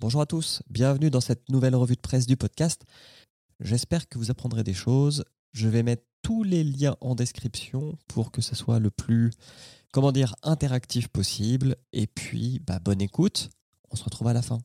Bonjour à tous, bienvenue dans cette nouvelle revue de presse du podcast. J'espère que vous apprendrez des choses. Je vais mettre tous les liens en description pour que ce soit le plus, comment dire, interactif possible. Et puis, bah, bonne écoute. On se retrouve à la fin.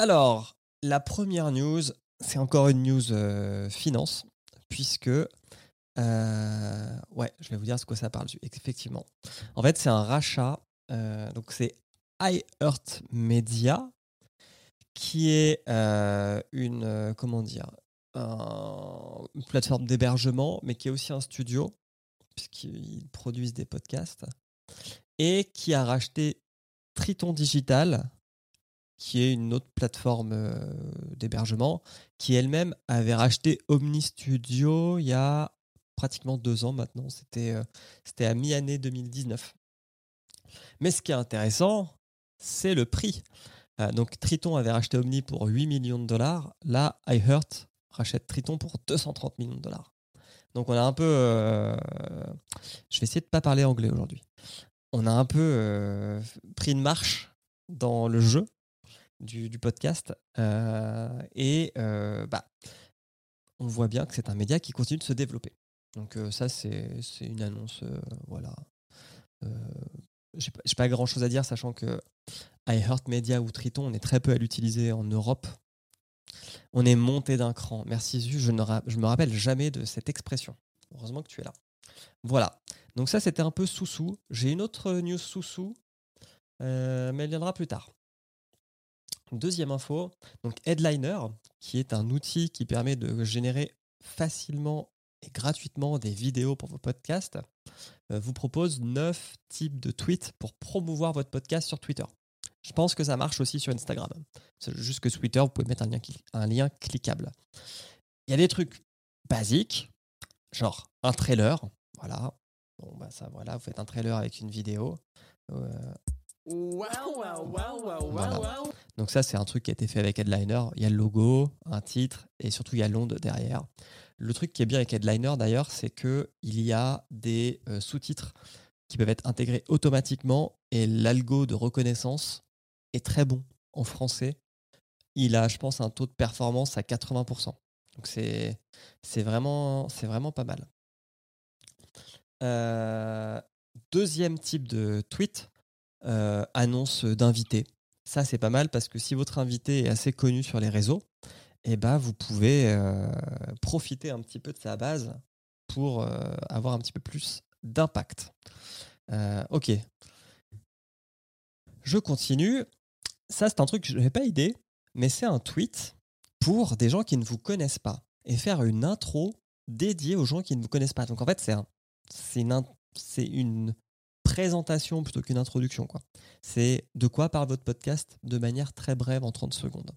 Alors, la première news, c'est encore une news euh, finance, puisque. euh, ouais, je vais vous dire ce que ça parle. Effectivement. En fait, c'est un rachat. euh, donc, c'est iHeart Media, qui est une. comment dire un- Une plateforme d'hébergement, mais qui est aussi un studio, puisqu'ils produisent des podcasts, et qui a racheté Triton Digital, qui est une autre plateforme euh, d'hébergement, qui elle-même avait racheté Omni Studio il y a pratiquement deux ans maintenant. C'était euh, à mi-année 2019. Mais ce qui est intéressant, c'est le prix. Euh, donc Triton avait racheté Omni pour 8 millions de dollars. Là, iHeart rachète Triton pour 230 millions de dollars. Donc on a un peu... je vais essayer de ne pas parler anglais aujourd'hui. On a un peu pris une marche dans le jeu du, podcast. euh, et euh, bah, on voit bien que c'est un média qui continue de se développer. Donc euh, ça, c'est une annonce, voilà. J'ai pas, pas grand chose à dire, sachant que iHeart Media ou Triton, on est très peu à l'utiliser en Europe. On est monté d'un cran. Merci Zu, je ne je me rappelle jamais de cette expression. Heureusement que tu es là. Voilà. Donc ça, c'était un peu sous-sous. J'ai une autre news sous-sous, mais elle viendra plus tard. Deuxième info, donc Headliner, qui est un outil qui permet de générer facilement et gratuitement des vidéos pour vos podcasts, euh, vous propose 9 types de tweets pour promouvoir votre podcast sur Twitter. Je pense que ça marche aussi sur Instagram. C'est juste que sur Twitter, vous pouvez mettre un lien, cliquable. Il y a des trucs basiques, genre un trailer. Voilà. Bon, bah ça, voilà, vous faites un trailer avec une vidéo. Euh, Voilà. donc ça, c'est un truc qui a été fait avec Headliner. Il y a le logo, un titre et surtout il y a l'onde derrière. Le truc qui est bien avec Headliner d'ailleurs, c'est que il y a des euh, sous-titres qui peuvent être intégrés automatiquement et l'algo de reconnaissance est très bon en français. Il a, je pense, un taux de performance à 80%. Donc c'est c'est vraiment, c'est vraiment pas mal. Euh, deuxième type de tweet, euh, annonce d'invité. Ça, c'est pas mal parce que si votre invité est assez connu sur les réseaux, eh ben, vous pouvez euh, profiter un petit peu de sa base pour euh, avoir un petit peu plus d'impact. Ok. Je continue. Ça, c'est un truc que je n'avais pas idée, mais c'est un tweet pour des gens qui ne vous connaissent pas et faire une intro dédiée aux gens qui ne vous connaissent pas. Donc en fait, c'est un, une présentation plutôt qu'une introduction. quoi. C'est de quoi parle votre podcast de manière très brève en 30 secondes.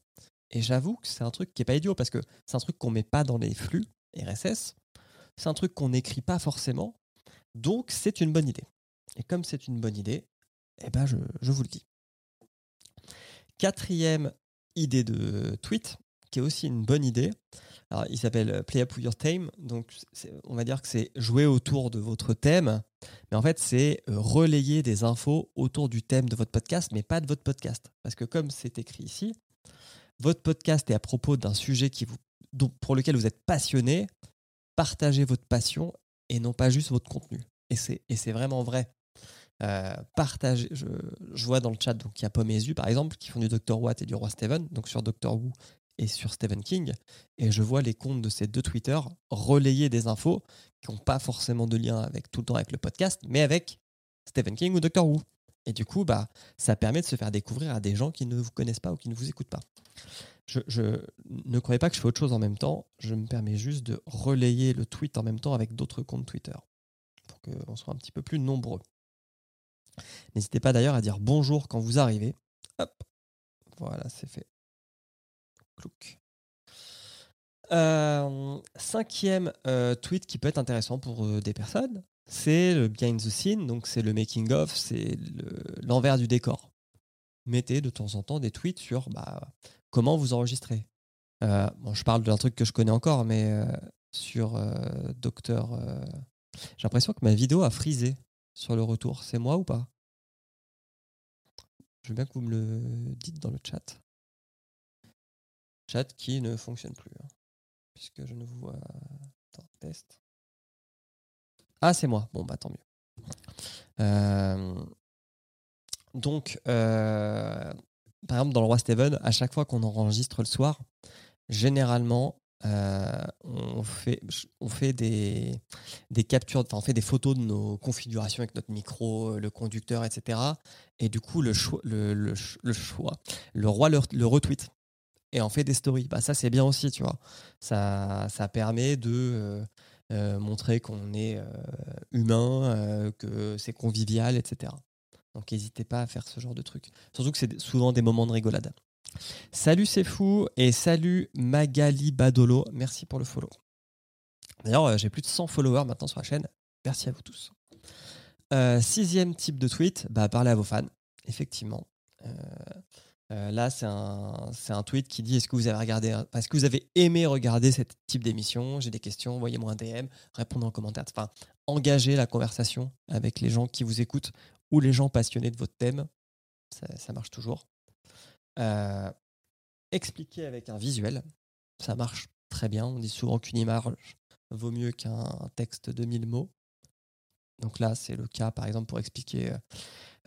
Et j'avoue que c'est un truc qui n'est pas idiot parce que c'est un truc qu'on met pas dans les flux RSS. C'est un truc qu'on n'écrit pas forcément. Donc c'est une bonne idée. Et comme c'est une bonne idée, eh ben je, je vous le dis. Quatrième idée de tweet, qui est aussi une bonne idée. Alors, il s'appelle Play Up With Your Theme. Donc, on va dire que c'est jouer autour de votre thème. Mais en fait, c'est euh, relayer des infos autour du thème de votre podcast, mais pas de votre podcast. Parce que comme c'est écrit ici, votre podcast est à propos d'un sujet qui vous, pour lequel vous êtes passionné. Partagez votre passion et non pas juste votre contenu. Et c'est vraiment vrai. Euh, partagez, je, vois dans le chat, donc il y a Pomme et Zu, par exemple, qui font du Dr. Watt et du Roi Steven, donc sur Dr. Who et sur Stephen King. Et je vois les comptes de ces deux Twitter relayer des infos qui n'ont pas forcément de lien avec tout le temps avec le podcast, mais avec Stephen King ou Dr. Who. Et du coup, bah, ça permet de se faire découvrir à des gens qui ne vous connaissent pas ou qui ne vous écoutent pas. Je, je ne croyez pas que je fais autre chose en même temps. Je me permets juste de relayer le tweet en même temps avec d'autres comptes Twitter pour qu'on soit un petit peu plus nombreux. N'hésitez pas d'ailleurs à dire bonjour quand vous arrivez. Hop, voilà, c'est fait. Euh, cinquième euh, tweet qui peut être intéressant pour euh, des personnes, c'est le behind the scene, donc c'est le making of, c'est l'envers du décor. Mettez de temps en temps des tweets sur bah, comment vous enregistrez. je parle d'un truc que je connais encore, mais sur Docteur. J'ai l'impression que ma vidéo a frisé sur le retour. C'est moi ou pas? Je veux bien que vous me le dites dans le chat. Qui ne fonctionne plus. Hein puisque je ne vous vois. Attends, test. Ah, c'est moi. Bon, bah tant mieux. Euh, donc, euh, par exemple, dans le Roi Steven, à chaque fois qu'on enregistre le soir, généralement, euh, on fait, on fait des, des captures, enfin, on fait des photos de nos configurations avec notre micro, le conducteur, etc. Et du coup, le, choix, le, le, choix, le roi le retweet et en fait des stories. Bah, ça, c'est bien aussi, tu vois. Ça, ça permet de euh, euh, montrer qu'on est euh, humain, que c'est convivial, etc. Donc, n'hésitez pas à faire ce genre de trucs. Surtout que c'est souvent des moments de rigolade. Salut, c'est fou. Et salut, Magali Badolo. Merci pour le follow. D'ailleurs, j'ai plus de 100 followers maintenant sur la chaîne. Merci à vous tous. sixième type de tweet, bah, parlez à vos fans. Effectivement. Là, c'est un, tweet qui dit Est-ce que vous avez regardé, est-ce que vous avez aimé regarder ce type d'émission? J'ai des questions, envoyez-moi un DM, répondez en commentaire. Enfin, engagez la conversation avec les gens qui vous écoutent ou les gens passionnés de votre thème. Ça, marche toujours. Euh, expliquer avec un visuel, ça marche très bien. On dit souvent qu'une image vaut mieux qu'un texte de 1000 mots. Donc là, c'est le cas, par exemple, pour expliquer euh,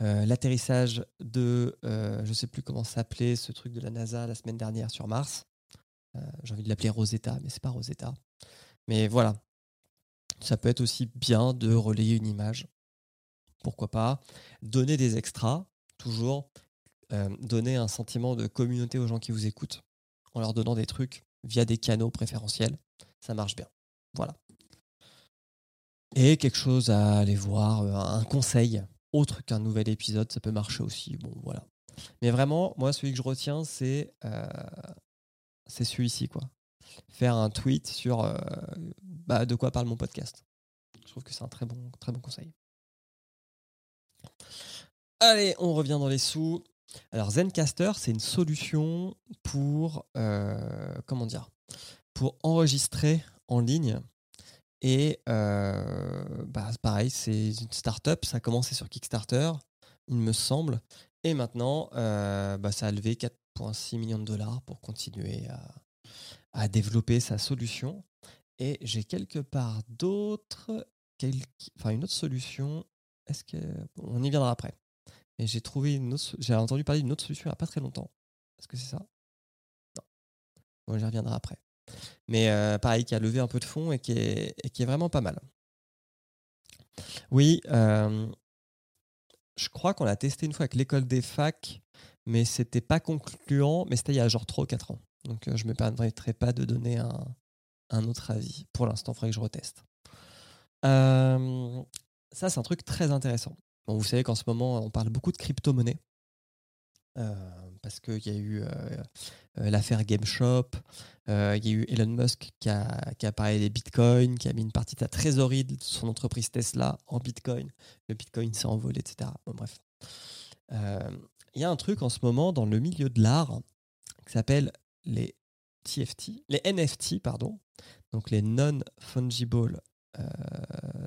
euh, l'atterrissage de, euh, je ne sais plus comment s'appelait ce truc de la NASA la semaine dernière sur Mars. Euh, j'ai envie de l'appeler Rosetta, mais c'est pas Rosetta. Mais voilà, ça peut être aussi bien de relayer une image. Pourquoi pas Donner des extras, toujours. donner un sentiment de communauté aux gens qui vous écoutent en leur donnant des trucs via des canaux préférentiels. Ça marche bien. Voilà. Et quelque chose à aller voir, un conseil autre qu'un nouvel épisode, ça peut marcher aussi. Bon, voilà. Mais vraiment, moi, celui que je retiens, c'est euh, celui-ci, quoi. Faire un tweet sur euh, bah, de quoi parle mon podcast. Je trouve que c'est un très bon, très bon conseil. Allez, on revient dans les sous. Alors, Zencaster, c'est une solution pour, euh, comment dire, pour enregistrer en ligne et euh, bah, pareil, c'est une start-up. Ça a commencé sur Kickstarter, il me semble. Et maintenant, euh, bah, ça a levé 4,6 millions de dollars pour continuer à, développer sa solution. Et j'ai quelque part d'autres, enfin une autre solution. Est-ce que on y viendra après Mais j'ai trouvé une autre, j'ai entendu parler d'une autre solution il n'y a pas très longtemps. Est-ce que c'est ça? Non. Bon, j'y reviendrai après. Mais euh, pareil, qui a levé un peu de fonds et qui est, vraiment pas mal. Oui, euh, je crois qu'on l'a testé une fois avec l'école des facs, mais c'était pas concluant, mais c'était il y a genre 3 ou 4 ans. Donc euh, je ne me permettrai pas de donner un, autre avis. Pour l'instant, il faudrait que je reteste. ça, c'est un truc très intéressant. Bon, vous savez qu'en ce moment, on parle beaucoup de crypto-monnaies. Parce qu'il y a eu l'affaire GameShop, euh, il y a eu Elon Musk qui a, parlé des bitcoins, qui a mis une partie de sa trésorerie de son entreprise Tesla en bitcoin. Le bitcoin s'est envolé, etc. Bon, bref. Euh, il y a un truc en ce moment dans le milieu de l'art qui s'appelle les TFT, les NFT, pardon, donc les non-fungible euh,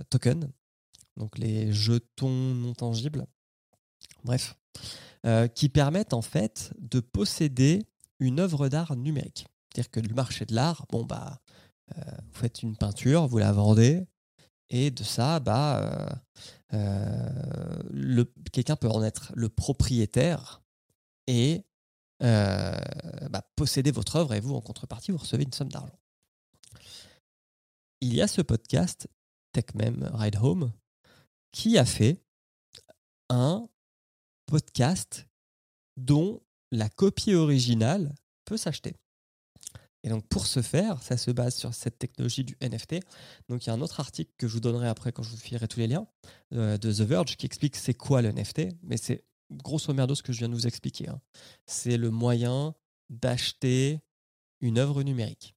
tokens, donc les jetons non tangibles, bref, qui permettent en fait de posséder une œuvre d'art numérique. C'est-à-dire que le marché de l'art, bon, bah, euh, vous faites une peinture, vous la vendez, et de ça, bah, euh, euh, quelqu'un peut en être le propriétaire et bah, posséder votre œuvre, et vous, en contrepartie, vous recevez une somme d'argent. Il y a ce podcast, TechMem Ride Home, qui a fait un podcast dont la copie originale peut s'acheter. Et donc pour ce faire, ça se base sur cette technologie du NFT. Donc il y a un autre article que je vous donnerai après quand je vous filerai tous les liens euh, de The Verge qui explique c'est quoi le NFT, mais c'est grosso merdo ce que je viens de vous expliquer. Hein. C'est le moyen d'acheter une œuvre numérique.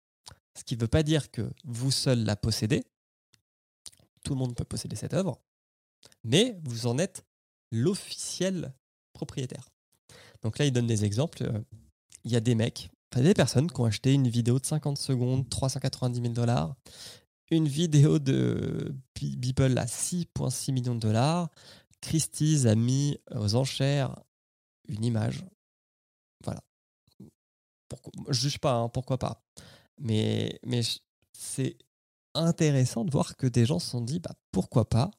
Ce qui ne veut pas dire que vous seul la possédez. Tout le monde peut posséder cette œuvre, mais vous en êtes l'officiel propriétaire. Donc là, il donne des exemples. Euh, il y a des mecs, des personnes qui ont acheté une vidéo de 50 secondes, 390 000 dollars, une vidéo de Beeple à 6,6 millions de dollars. Christie's a mis aux enchères une image. Voilà. Pourquoi, je juge pas, hein, pourquoi pas. Mais, mais c'est intéressant de voir que des gens se sont dit bah, pourquoi pas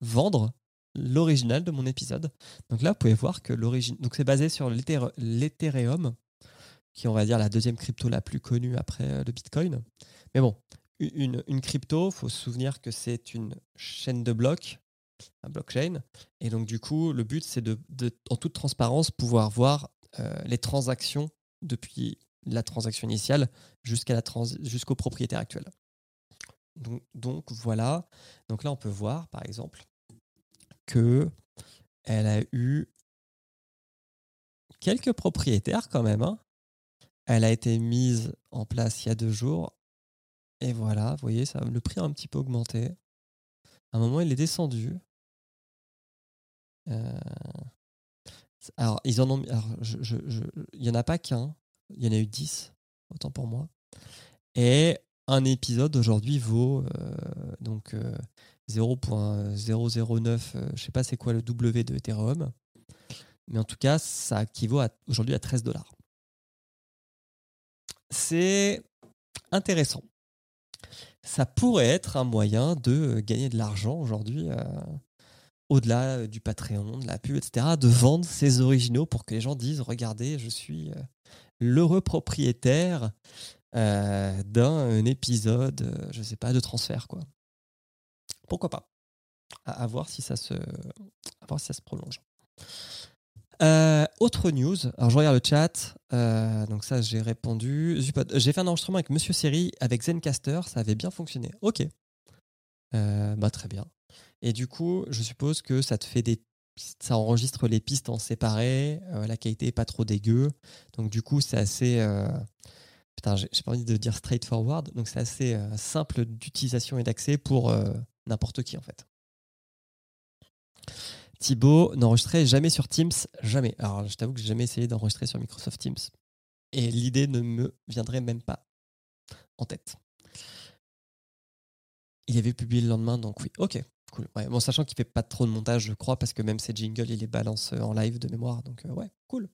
vendre l'original de mon épisode. Donc là, vous pouvez voir que l'origine. Donc c'est basé sur l'Ethereum, qui est, on va dire, la deuxième crypto la plus connue après euh, le Bitcoin. Mais bon, une, une crypto, faut se souvenir que c'est une chaîne de blocs, un blockchain. Et donc, du coup, le but, c'est de, en toute transparence, pouvoir voir euh, les transactions depuis la transaction initiale jusqu'à la jusqu'au propriétaire actuel. Donc, donc, voilà. Donc là, on peut voir, par exemple, que elle a eu quelques propriétaires quand même. Hein. Elle a été mise en place il y a deux jours. Et voilà, vous voyez, ça, le prix a un petit peu augmenté. À un moment, il est descendu. Euh, alors, ils en ont. Il n'y en a pas qu'un. Il y en a eu dix, autant pour moi. Et un épisode aujourd'hui vaut euh, donc 0.009, euh, euh, je sais pas c'est quoi le W de Ethereum, mais en tout cas ça équivaut aujourd'hui à 13 dollars. C'est intéressant. Ça pourrait être un moyen de gagner de l'argent aujourd'hui, au-delà du Patreon, de la pub, etc., de vendre ses originaux pour que les gens disent, regardez, je suis l'heureux propriétaire euh, d'un épisode, euh, je sais pas, de transfert, quoi. Pourquoi pas à, voir si ça se, à voir si ça se prolonge. Euh, autre news, alors je regarde le chat, donc ça j'ai répondu. J'ai fait un enregistrement avec Monsieur Siri, avec Zencaster, ça avait bien fonctionné. Ok, bah très bien. Et du coup, je suppose que ça te fait des, ça enregistre les pistes en séparé, la qualité est pas trop dégueu, donc du coup c'est assez, putain, j'ai pas envie de dire straightforward, donc c'est assez euh, simple d'utilisation et d'accès pour euh, n'importe qui en fait. Thibaut n'enregistrait jamais sur Teams, jamais. Alors je t'avoue que j'ai jamais essayé d'enregistrer sur Microsoft Teams. Et l'idée ne me viendrait même pas en tête. Il avait publié le lendemain, donc oui, ok, cool. bon, sachant qu'il fait pas trop de montage, je crois, parce que même ses jingles, il les balance en live de mémoire, donc euh, ouais, cool.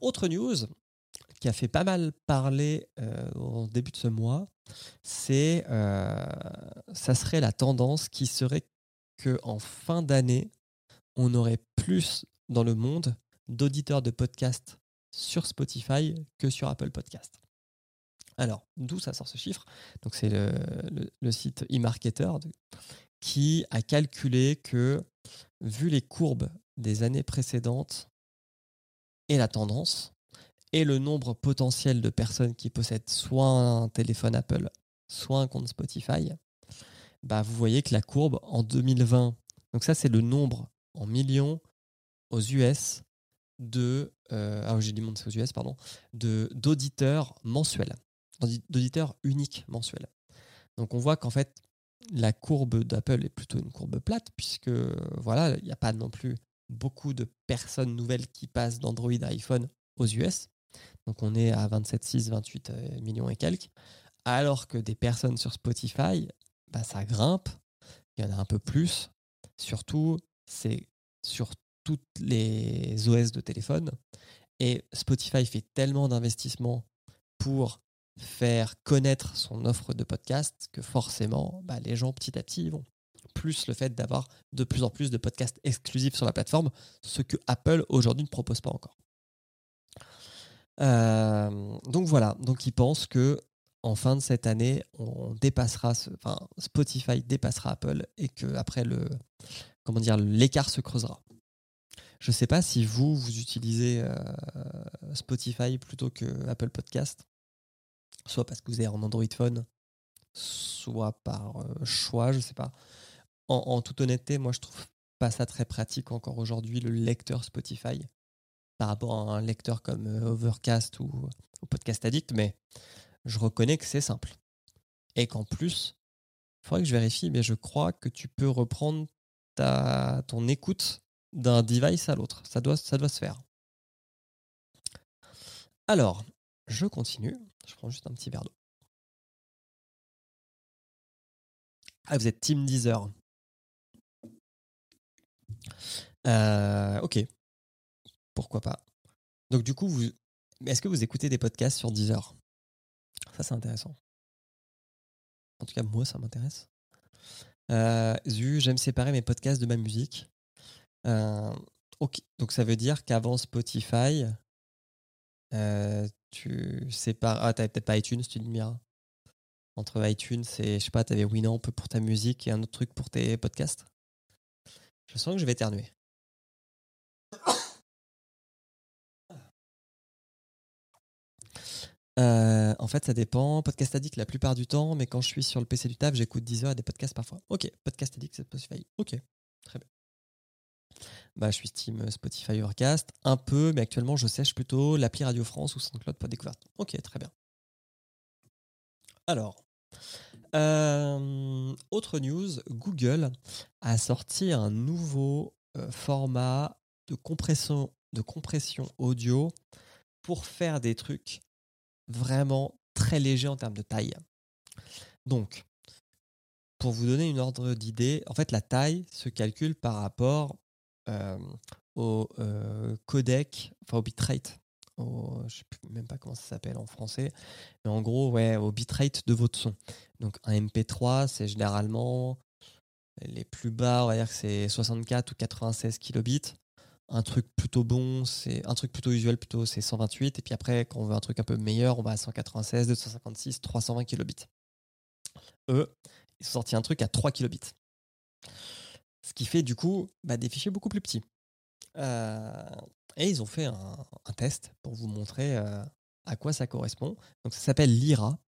autre news, qui a fait pas mal parler euh, au début de ce mois, c'est euh, ça serait la tendance qui serait que en fin d'année, on aurait plus dans le monde d'auditeurs de podcasts sur Spotify que sur Apple Podcast. Alors, d'où ça sort ce chiffre? Donc, c'est le, le, site eMarketer qui a calculé que, vu les courbes des années précédentes et la tendance, et le nombre potentiel de personnes qui possèdent soit un téléphone Apple, soit un compte Spotify, bah vous voyez que la courbe en 2020, donc ça c'est le nombre en millions aux US de euh, ah j'ai dit monde aux US pardon de d'auditeurs mensuels, d'auditeurs uniques mensuels. Donc on voit qu'en fait la courbe d'Apple est plutôt une courbe plate puisque voilà il n'y a pas non plus beaucoup de personnes nouvelles qui passent d'Android à iPhone aux US. Donc on est à 27,6, 28 euh, millions et quelques. Alors que des personnes sur Spotify, bah, ça grimpe. Il y en a un peu plus. Surtout, c'est sur toutes les OS de téléphone. Et Spotify fait tellement d'investissements pour faire connaître son offre de podcast que forcément, bah, les gens petit à petit vont. Plus le fait d'avoir de plus en plus de podcasts exclusifs sur la plateforme, ce que Apple aujourd'hui ne propose pas encore. Euh, donc voilà, donc ils pensent que en fin de cette année, on dépassera, enfin Spotify dépassera Apple et que après le, comment dire, l'écart se creusera. Je ne sais pas si vous vous utilisez euh, Spotify plutôt que Apple Podcast, soit parce que vous avez un Android Phone, soit par euh, choix, je ne sais pas. En, en, toute honnêteté, moi je trouve pas ça très pratique encore aujourd'hui le lecteur Spotify par rapport à un lecteur comme euh, Overcast ou, Podcast Addict, mais je reconnais que c'est simple. Et qu'en plus, il faudrait que je vérifie, mais je crois que tu peux reprendre ta, ton écoute d'un device à l'autre. Ça doit, ça doit se faire. Alors, je continue. Je prends juste un petit verre d'eau. Ah, vous êtes Team Deezer. Euh, ok. Pourquoi pas. Donc, du coup, est-ce que vous écoutez des podcasts sur Deezer Ça, c'est intéressant. En tout cas, moi, ça m'intéresse. Euh, j'aime séparer mes podcasts de ma musique. Euh. Donc, ça veut dire qu'avant Spotify, euh, tu sépares. Ah, t'avais peut-être pas iTunes, tu dis Mira. Entre iTunes et, je sais pas, t'avais Winamp pour ta musique et un autre truc pour tes podcasts? Je sens que je vais éternuer. Euh, en fait, ça dépend. Podcast Addict la plupart du temps, mais quand je suis sur le PC du taf, j'écoute 10 heures à des podcasts parfois. Ok, Podcast Addict, Spotify. Ok, très bien. Bah, je suis Steam Spotify Overcast, un peu, mais actuellement, je sèche plutôt l'appli Radio France ou SoundCloud pour découverte. Ok, très bien. Alors, euh, autre news, Google a sorti un nouveau euh, format de compression audio pour faire des trucs vraiment très légers en termes de taille. Donc, pour vous donner une ordre d'idée, en fait, la taille se calcule par rapport euh, au codec, enfin au bitrate. Je sais même pas comment ça s'appelle en français, mais en gros, ouais, au bitrate de votre son. Donc un MP3, c'est généralement les plus bas, on va dire que c'est 64 ou 96 kilobits. Un truc plutôt bon, c'est un truc plutôt usuel, plutôt c'est 128. Et puis après, quand on veut un truc un peu meilleur, on va à 196, 256, 320 kilobits. Eux, ils ont sorti un truc à 3 kilobits. Ce qui fait du coup bah, des fichiers beaucoup plus petits. Euh, et ils ont fait un, test pour vous montrer euh, à quoi ça correspond. Donc ça s'appelle Lyra.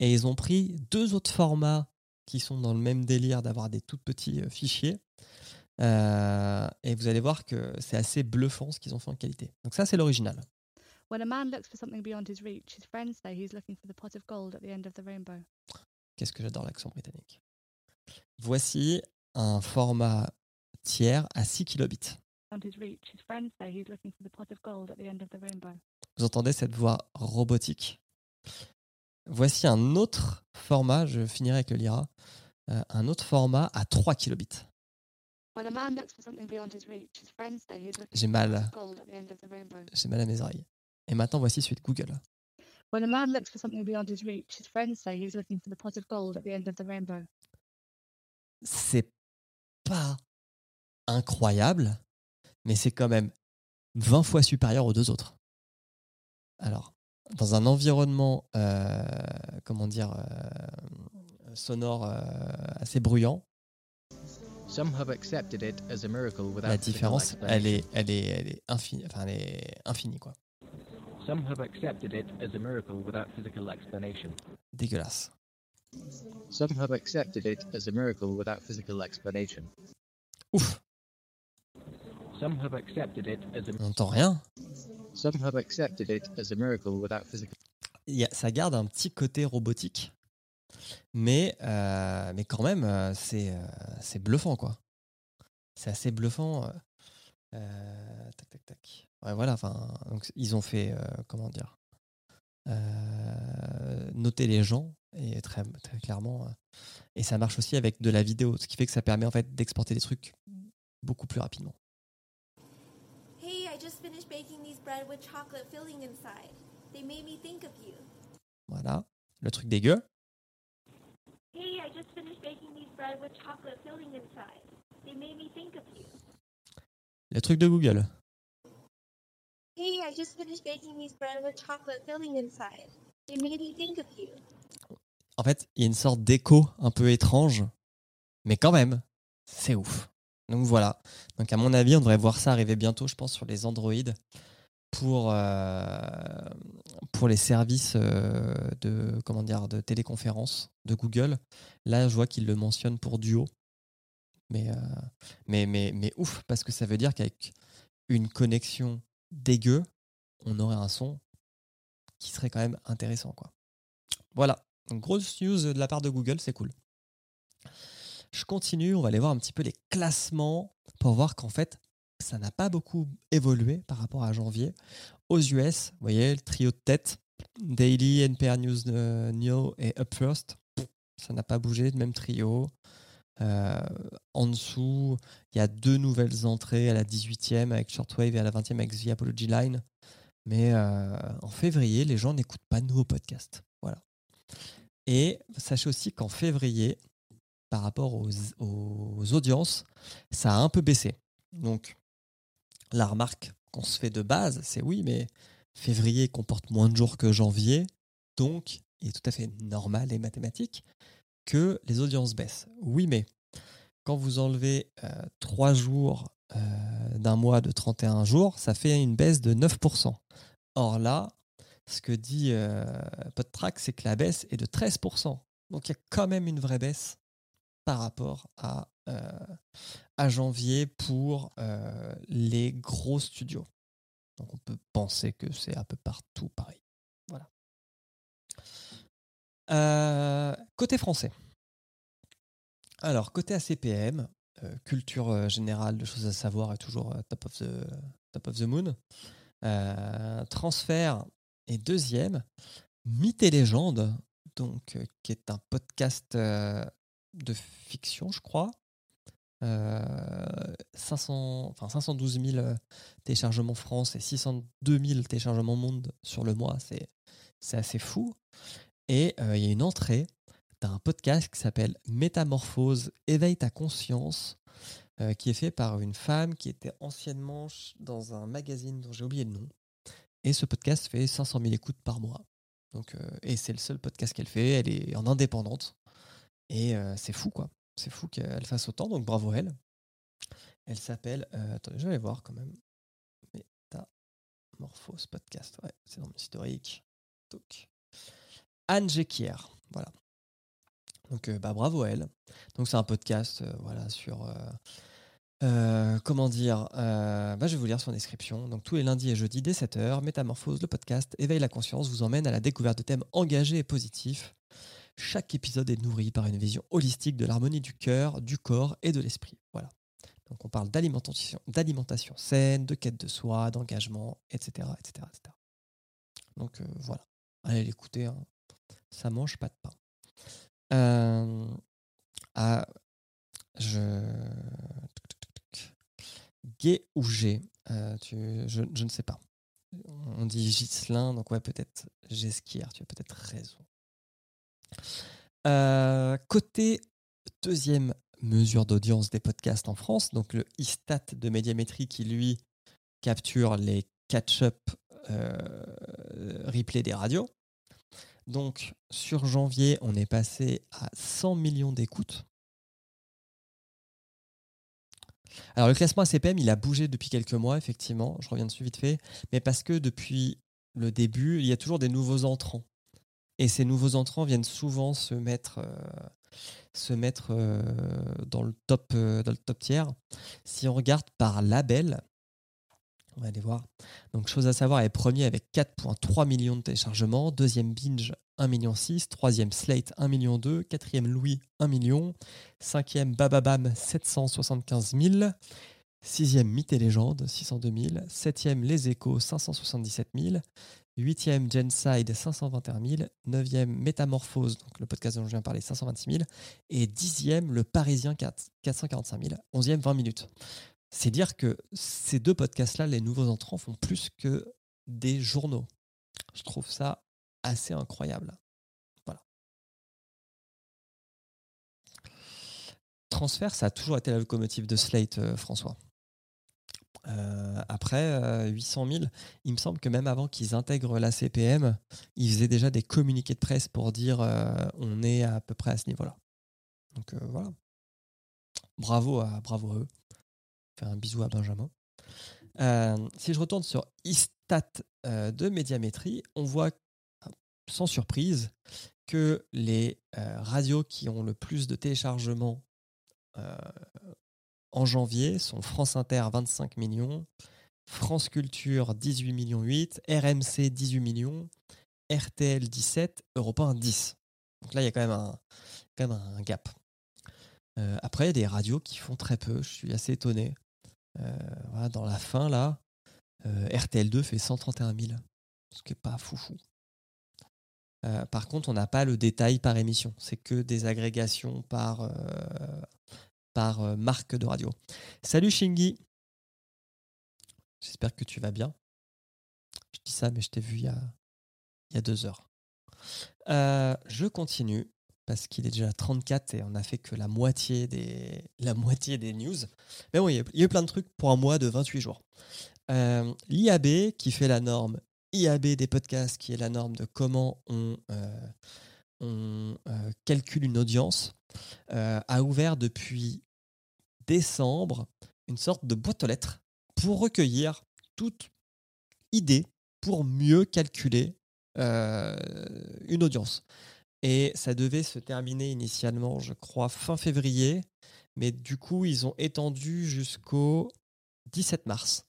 Et ils ont pris deux autres formats qui sont dans le même délire d'avoir des tout petits euh, fichiers. Et vous allez voir que c'est assez bluffant ce qu'ils ont fait en qualité. Donc ça, c'est l'original. Qu'est-ce que j'adore l'accent britannique. Voici un format tiers à 6 kilobits. Vous entendez cette voix robotique Voici un autre format, je finirai avec le Lyra, euh, un autre format à 3 kilobits. J'ai mal. J'ai mal à mes oreilles. Et maintenant, voici celui de Google. C'est pas incroyable, mais c'est quand même 20 fois supérieur aux deux autres. Alors, dans un environnement, euh, comment dire, euh, sonore euh, assez bruyant, la différence, elle est, elle est, elle est infinie, enfin, elle est infinie, quoi. Dégueulasse. Some have accepted it as a miracle without physical explanation. Ouf. Some have accepted it as a... On n'entend rien. Some have accepted it as a miracle without physical... Il y a, ça garde un petit côté robotique, mais, euh, mais quand même, euh, c'est euh, c'est bluffant, quoi. C'est assez bluffant. Euh, tac, tac, tac. Ouais, voilà, enfin, donc ils ont fait, euh, comment dire, euh, noter les gens, et très, très clairement. euh, et ça marche aussi avec de la vidéo, ce qui fait que ça permet en fait d'exporter des trucs beaucoup plus rapidement. Hey, I just finished baking these bread with chocolate filling inside. They made me think of you. Voilà, le truc dégueu. Hey, I just finished baking these bread with chocolate filling inside. They made me think of you. Le truc de Google. Hey, I just finished baking these bread with chocolate filling inside. They made me think of you. En fait, il y a une sorte d'écho un peu étrange, mais quand même, c'est ouf. Donc voilà. Donc à mon avis, on devrait voir ça arriver bientôt, je pense, sur les Android pour, euh, pour les services euh, de, comment dire, de téléconférence de Google. Là, je vois qu'ils le mentionnent pour Duo. Mais, euh, mais, mais, mais ouf, parce que ça veut dire qu'avec une connexion dégueu, on aurait un son qui serait quand même intéressant. Quoi. Voilà, grosse news de la part de Google, c'est cool. Je continue, on va aller voir un petit peu les classements pour voir qu'en fait, ça n'a pas beaucoup évolué par rapport à janvier. Aux US, vous voyez, le trio de tête, Daily, NPR News euh, Neo et Up First, ça n'a pas bougé, le même trio. Euh, en dessous, il y a deux nouvelles entrées à la 18e avec Shortwave et à la 20e avec The Apology Line. Mais euh, en février, les gens n'écoutent pas de nouveaux podcasts. Voilà. Et sachez aussi qu'en février, par rapport aux, aux audiences, ça a un peu baissé. Donc, la remarque qu'on se fait de base, c'est oui, mais février comporte moins de jours que janvier, donc il est tout à fait normal et mathématique que les audiences baissent. Oui, mais quand vous enlevez euh, 3 jours euh, d'un mois de 31 jours, ça fait une baisse de 9%. Or là, ce que dit euh, PodTrack, c'est que la baisse est de 13%. Donc il y a quand même une vraie baisse par rapport à, à janvier pour euh, les gros studios. Donc on peut penser que c'est un peu partout pareil. Voilà. Euh, côté français. Alors, côté ACPM, euh, culture euh, générale de choses à savoir est toujours euh, top, of the, top of the moon. Euh, transfert est deuxième. Mythes et légendes, donc, euh, qui est un podcast euh, de fiction, je crois. Euh, 500, enfin 512 000 euh, téléchargements France et 602 000 téléchargements monde sur le mois, c'est assez fou. Et euh, il y a une entrée d'un podcast qui s'appelle Métamorphose, éveille ta conscience, euh, qui est fait par une femme qui était anciennement dans un magazine dont j'ai oublié le nom. Et ce podcast fait 500 000 écoutes par mois. Donc, euh, et c'est le seul podcast qu'elle fait. Elle est en indépendante. Et c'est fou, quoi. C'est fou qu'elle fasse autant. Donc, bravo elle. Elle s'appelle. euh, attendez, je vais voir quand même. Métamorphose podcast. Ouais, c'est dans mon historique. Anne Jekier. Voilà. Donc, euh, bah, bravo elle. Donc, c'est un podcast euh, voilà, sur. comment dire bah, Je vais vous lire son description. Donc, tous les lundis et jeudis dès 7h, Métamorphose, le podcast Éveille la conscience, vous emmène à la découverte de thèmes engagés et positifs. Chaque épisode est nourri par une vision holistique de l'harmonie du cœur, du corps et de l'esprit. Voilà. Donc, on parle d'alimentation, saine, de quête de soi, d'engagement, etc., etc., etc. Donc, euh, voilà. Allez l'écouter. hein. Ça mange pas de pain. Euh, ah, je. Gay ou G euh, tu- je, je ne sais pas. On dit Gislin, donc ouais, peut-être Gesquière, tu as peut-être raison. Euh, côté deuxième mesure d'audience des podcasts en France, donc le ISTAT de médiamétrie qui lui capture les catch-up euh, replay des radios. Donc sur janvier, on est passé à 100 millions d'écoutes. Alors le classement ACPM, il a bougé depuis quelques mois, effectivement, je reviens dessus vite fait, mais parce que depuis le début, il y a toujours des nouveaux entrants. Et ces nouveaux entrants viennent souvent se mettre, euh, euh, dans, le top, euh, dans le top tiers. Si on regarde par label, on va aller voir. Donc, chose à savoir, est premier avec 4,3 millions de téléchargements. Deuxième Binge, 1,6 million. Troisième Slate, 1,2 million. Quatrième Louis, 1 million. Cinquième Bababam, 775 000. Sixième Mythe et Légende, 602 000. Septième Les Échos, 577 000. Huitième Genside, 521 000. Neuvième Métamorphose, donc le podcast dont je viens de parler, 526 000. Et dixième Le Parisien, 4 445 000. Onzième 20 minutes. C'est dire que ces deux podcasts-là, les nouveaux entrants, font plus que des journaux. Je trouve ça assez incroyable. Voilà. Transfert, ça a toujours été la locomotive de Slate, euh, François. Euh, après, euh, 800 000, il me semble que même avant qu'ils intègrent la CPM, ils faisaient déjà des communiqués de presse pour dire euh, on est à peu près à ce niveau-là. Donc euh, voilà. Bravo à, bravo eux. Faire un bisou à Benjamin. Euh, si je retourne sur Istat euh, de médiamétrie, on voit sans surprise que les euh, radios qui ont le plus de téléchargements euh, en janvier sont France Inter 25 millions, France Culture 18 millions 8, RMC 18 millions RTL 17, Europe 1 10. Donc là, il y a quand même un, quand même gap. Euh, après, il y a des radios qui font très peu. Je suis assez étonné. Euh, dans la fin, là, euh, RTL2 fait 131 000. Ce qui n'est pas foufou. Par contre, on n'a pas le détail par émission. C'est que des agrégations par, par euh, marque de radio. Salut Shingi. J'espère que tu vas bien. Je dis ça, mais je t'ai vu il y a, deux heures. Euh, je continue parce qu'il est déjà 34 et on a fait que la moitié des, la moitié des news. Mais bon, il y, a, eu plein de trucs pour un mois de 28 jours. Euh, L'IAB qui fait la norme IAB des podcasts, qui est la norme de comment on, on calcule une audience, a ouvert depuis décembre une sorte de boîte aux lettres pour recueillir toute idée pour mieux calculer euh, une audience. Et ça devait se terminer initialement, je crois, fin février, mais du coup, ils ont étendu jusqu'au 17 mars.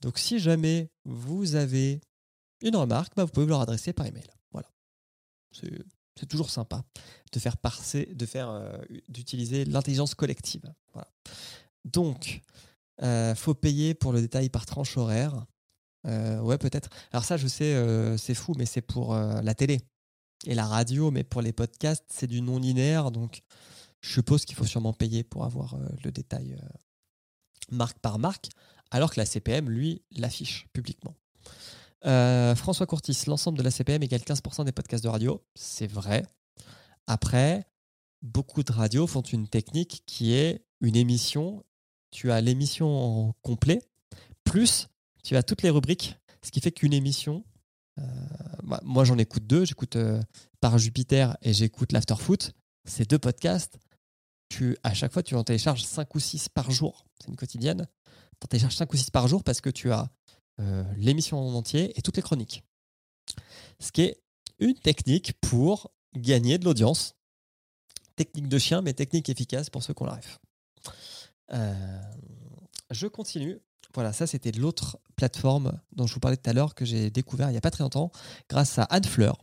Donc, si jamais vous avez une remarque, bah, vous pouvez leur adresser par email. Voilà. C'est c'est toujours sympa de faire passer, de faire, euh, d'utiliser l'intelligence collective. Donc, euh, faut payer pour le détail par tranche horaire. Euh, ouais, peut-être. Alors ça, je sais, euh, c'est fou, mais c'est pour la télé et la radio, mais pour les podcasts, c'est du non linéaire, donc je suppose qu'il faut sûrement payer pour avoir le détail marque par marque, alors que la CPM, lui, l'affiche publiquement. Euh, François Courtis, l'ensemble de la CPM égale 15% des podcasts de radio. C'est vrai. Après, beaucoup de radios font une technique qui est une émission. Tu as l'émission en complet, plus tu as toutes les rubriques, ce qui fait qu'une émission, euh, moi j'en écoute deux, j'écoute euh, Par Jupiter et j'écoute l'Afterfoot. Ces deux podcasts, tu, à chaque fois tu en télécharges 5 ou 6 par jour. C'est une quotidienne. Tu en télécharges 5 ou 6 par jour parce que tu as euh, l'émission en entier et toutes les chroniques. Ce qui est une technique pour gagner de l'audience. Technique de chien, mais technique efficace pour ceux qui ont la ref. Euh, je continue. Voilà, ça c'était l'autre plateforme dont je vous parlais tout à l'heure que j'ai découvert il n'y a pas très longtemps grâce à Anne Fleur.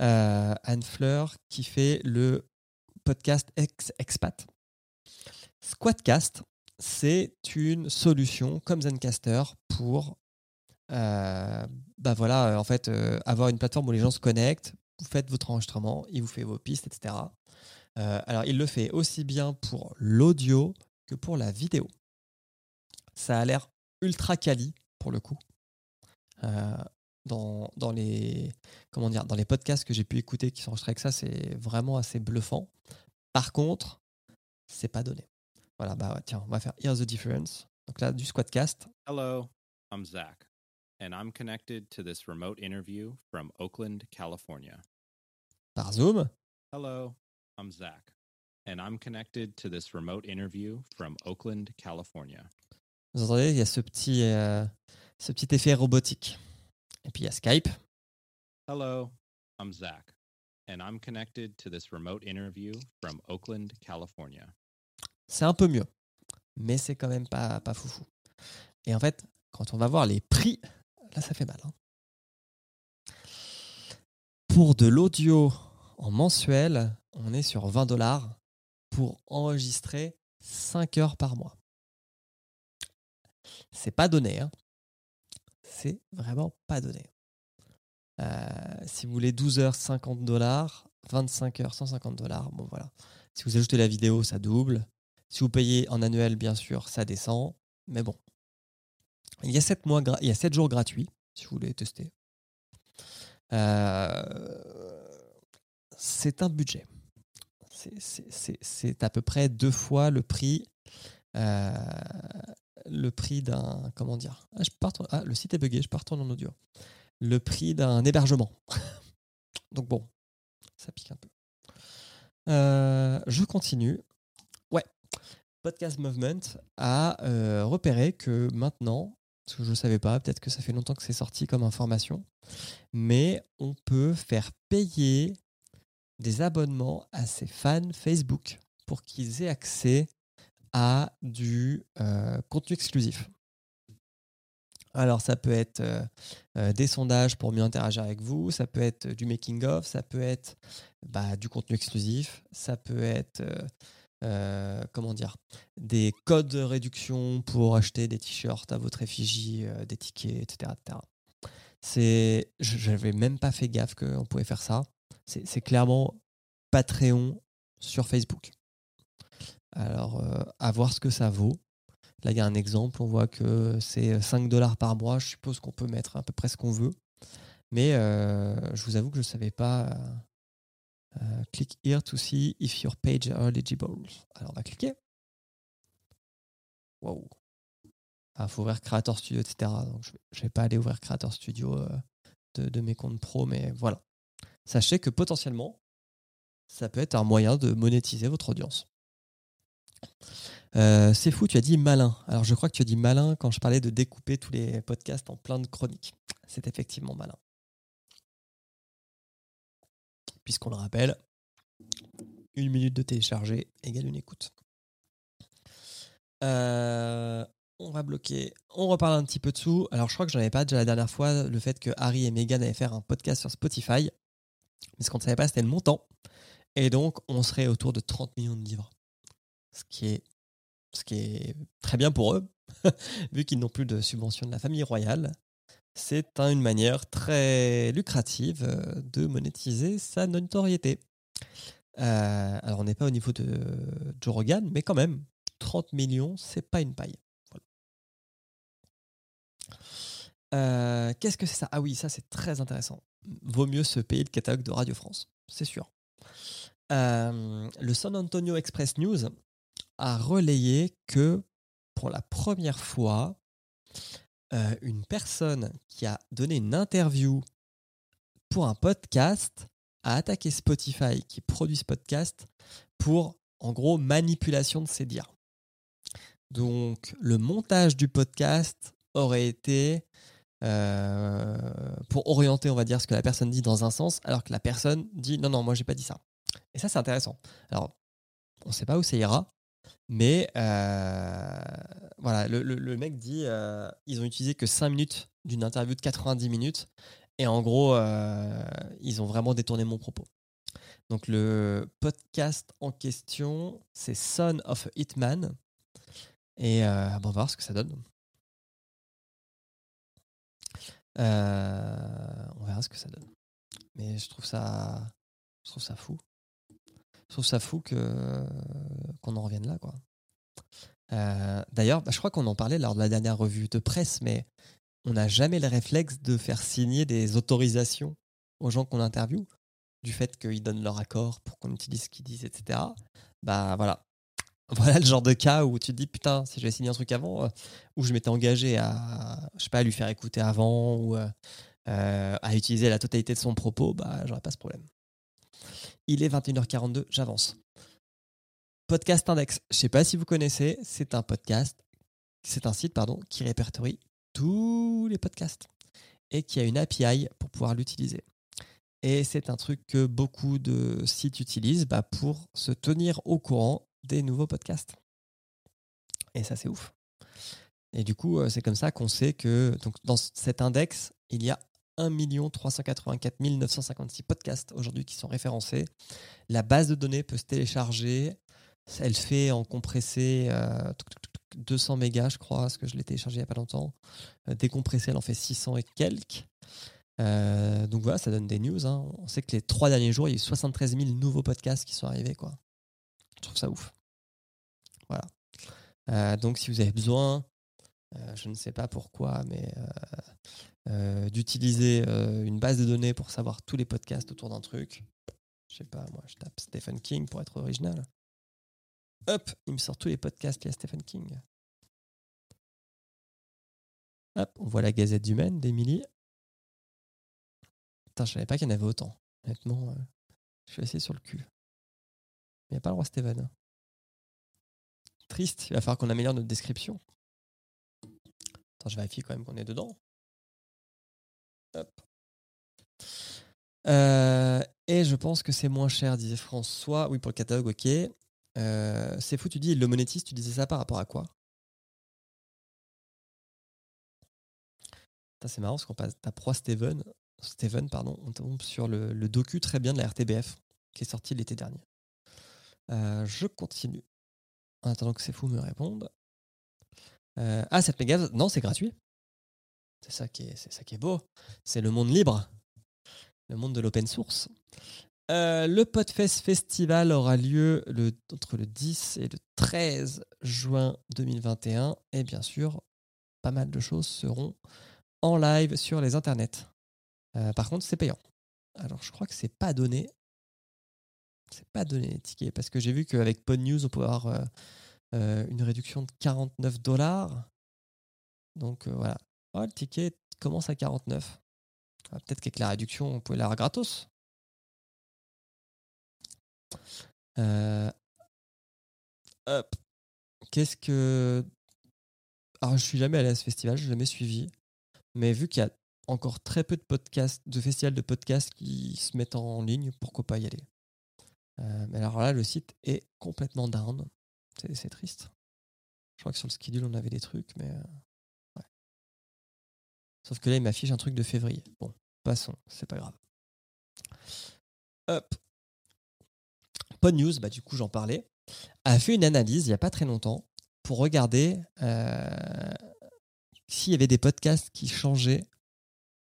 Euh, Anne Fleur qui fait le podcast Ex Expat. Squadcast, c'est une solution comme Zencaster pour euh, bah voilà, euh, en fait, euh, avoir une plateforme où les gens se connectent, vous faites votre enregistrement, il vous fait vos pistes, etc. Alors, il le fait aussi bien pour l'audio que pour la vidéo. Ça a l'air ultra quali pour le coup. Dans, les, dans les podcasts que j'ai pu écouter qui sont enregistrés avec ça, c'est vraiment assez bluffant. Par contre, c'est pas donné. Voilà, bah ouais, tiens, on va faire Here's the Difference. Donc là, du Squadcast. Hello, I'm Zach, and I'm connected to this remote interview from Oakland, California. Par Zoom. Hello, I'm Zach, and I'm connected to this remote interview from Oakland, California. Vous entendez, il y a ce petit, euh, ce petit effet robotique. Et puis il y a Skype. Hello, I'm Zach, and I'm connected to this remote interview from Oakland, California. C'est un peu mieux, mais c'est quand même pas, pas foufou. Et en fait, quand on va voir les prix, là ça fait mal. hein. Pour de l'audio en mensuel, on est sur 20 dollars pour enregistrer 5 heures par mois. C'est pas donné. hein. C'est vraiment pas donné. Euh, si vous voulez 12 heures, 50 dollars. 25 heures, 150 dollars. Bon, voilà. Si vous ajoutez la vidéo, ça double. Si vous payez en annuel, bien sûr, ça descend. Mais bon. Il y a 7, mois il y a 7 jours gratuits, si vous voulez tester. Euh, c'est un budget. C'est- à peu près deux fois le prix. euh, le prix d'un. Comment dire? Ah, ah, le site est buggé, je retourner en audio. Le prix d'un hébergement. Donc bon, ça pique un peu. Euh, je continue. Podcast Movement a euh, repéré que maintenant, parce que je ne savais pas, peut-être que ça fait longtemps que c'est sorti comme information, mais on peut faire payer des abonnements à ses fans Facebook pour qu'ils aient accès à du euh, contenu exclusif. Alors, ça peut être euh, des sondages pour mieux interagir avec vous, ça peut être du making-of, ça peut être bah, du contenu exclusif, ça peut être, euh, comment dire, des codes de réduction pour acheter des t-shirts à votre effigie, euh, des tickets, etc. etc. Je n'avais même pas fait gaffe qu'on pouvait faire ça. C'est clairement Patreon sur Facebook. Alors, euh, à voir ce que ça vaut. Là, il y a un exemple. On voit que c'est 5 dollars par mois. Je suppose qu'on peut mettre à peu près ce qu'on veut. Mais je vous avoue que je ne savais pas. Euh, click here to see if your page are eligible. Alors, on va cliquer. Wow. Il faut ouvrir Creator Studio, etc. Donc, je ne vais pas aller ouvrir Creator Studio euh, de, de mes comptes pro, mais voilà. Sachez que potentiellement, ça peut être un moyen de monétiser votre audience. Euh, c'est fou, tu as dit malin. Alors je crois que tu as dit malin quand je parlais de découper tous les podcasts en plein de chroniques. C'est effectivement malin. Puisqu'on le rappelle, une minute de télécharger égale une écoute. Euh, on va bloquer. On reparle un petit peu dessous. Alors je crois que j'en avais pas déjà la dernière fois le fait que Harry et Meghan allaient faire un podcast sur Spotify. Mais ce qu'on ne savait pas, c'était le montant. Et donc, on serait autour de 30 millions de livres. Ce qui est, ce qui est très bien pour eux, vu qu'ils n'ont plus de subvention de la famille royale. C'est un- une manière très lucrative euh, de monétiser sa notoriété. Euh, alors, on n'est pas au niveau de Joe Rogan, mais quand même, 30 millions, c'est pas une paille. Euh, Qu'est-ce que c'est ça? Ah oui, ça c'est très intéressant. Vaut mieux se payer le catalogue de Radio France, c'est sûr. Le San Antonio Express News a relayé que pour la première fois, euh, une personne qui a donné une interview pour un podcast a attaqué Spotify qui produit ce podcast pour en gros manipulation de ses dires. Donc le montage du podcast aurait été euh, pour orienter, on va dire, ce que la personne dit dans un sens, alors que la personne dit non, non, moi j'ai pas dit ça. Et ça, c'est intéressant. Alors, on ne sait pas où ça ira, mais euh, voilà, le, mec dit euh, ils ont utilisé que 5 minutes d'une interview de 90 minutes, et en gros, euh, ils ont vraiment détourné mon propos. Donc, le podcast en question, c'est Son of a Hitman. Et bon, on va voir ce que ça donne. On verra ce que ça donne. Mais je trouve ça, je trouve ça fou. Je trouve ça fou que qu'on en revienne là, quoi. Euh, D'ailleurs, bah, je crois qu'on en parlait lors de la dernière revue de presse, mais on n'a jamais le réflexe de faire signer des autorisations aux gens qu'on interviewe, du fait qu'ils donnent leur accord pour qu'on utilise ce qu'ils disent, etc. Bah voilà. Voilà le genre de cas où tu te dis putain, si j'avais signé un truc avant, euh, où je m'étais engagé à, je sais pas, à lui faire écouter avant ou euh, euh, à utiliser la totalité de son propos, bah j'aurais pas ce problème. Il est 21h42, j'avance. Podcast Index, je sais pas si vous connaissez, c'est un podcast, c'est un site pardon qui répertorie tous les podcasts et qui a une API pour pouvoir l'utiliser. Et c'est un truc que beaucoup de sites utilisent bah, pour se tenir au courant des nouveaux podcasts. Et ça, c'est ouf. Et du coup, euh, c'est comme ça qu'on sait que dans cet index, il y a 1 384 956 podcasts aujourd'hui qui sont référencés. La base de données peut se télécharger. Elle fait en compressé euh, touc, touc, touc, 200 mégas, je crois, parce que je l'ai téléchargé il n'y a pas longtemps. Euh, décompressé, elle en fait 600 et quelques. Euh, donc voilà, ça donne des news. hein. On sait que les trois derniers jours, il y a eu 73 000 nouveaux podcasts qui sont arrivés. Quoi. Je trouve ça ouf. Voilà. Euh, donc si vous avez besoin, euh, je ne sais pas pourquoi, mais euh, d'utiliser euh, une base de données pour savoir tous les podcasts autour d'un truc, je sais pas, moi je tape Stephen King pour être original. Hop, il me sort tous les podcasts liés à Stephen King. Hop, on voit la Gazette du Maine d'Emily. Putain, je savais pas qu'il y en avait autant. Honnêtement, euh, je suis assez sur le cul. Il n'y a pas le roi Steven. Triste, il va falloir qu'on améliore notre description. Attends, je vérifie quand même qu'on est dedans. Euh, et je pense que c'est moins cher, disait François. Oui, pour le catalogue, ok. Euh, c'est fou, tu dis, le monétise, tu disais ça par rapport à quoi? C'est marrant parce qu'on passe à Pro Steven, Steven pardon, on tombe sur le, docu très bien de la RTBF qui est sorti l'été dernier. Euh, je continue. En attendant que c'est fou me réponde. Ah, 7 mégas, non, c'est gratuit. C'est ça qui est, beau. C'est le monde libre, le monde de l'open source. Euh, le Podfest Festival aura lieu entre le 10 et le 13 juin 2021. Et bien sûr, pas mal de choses seront en live sur les internets. Euh, par contre, c'est payant. Alors, je crois que c'est pas donné. C'est pas donné les tickets parce que j'ai vu qu'avec PodNews, on peut avoir euh, une réduction de 49 dollars. Donc voilà. Oh, le ticket commence à 49. Ah, Peut-être qu'avec la réduction, on pouvait l'avoir gratos. Euh. Qu'est-ce que. Alors, je suis jamais allé à ce festival, je l'ai jamais suivi. Mais vu qu'il y a encore très peu de podcasts, de festivals de podcasts qui se mettent en ligne, pourquoi pas y aller? Euh, Mais alors là, le site est complètement down. C'est triste. Je crois que sur le schedule, on avait des trucs, mais. Sauf que là, il m'affiche un truc de février. Bon, passons, c'est pas grave. Hop. Pod News, bah, du coup, j'en parlais, a fait une analyse il n'y a pas très longtemps pour regarder euh, s'il y avait des podcasts qui changeaient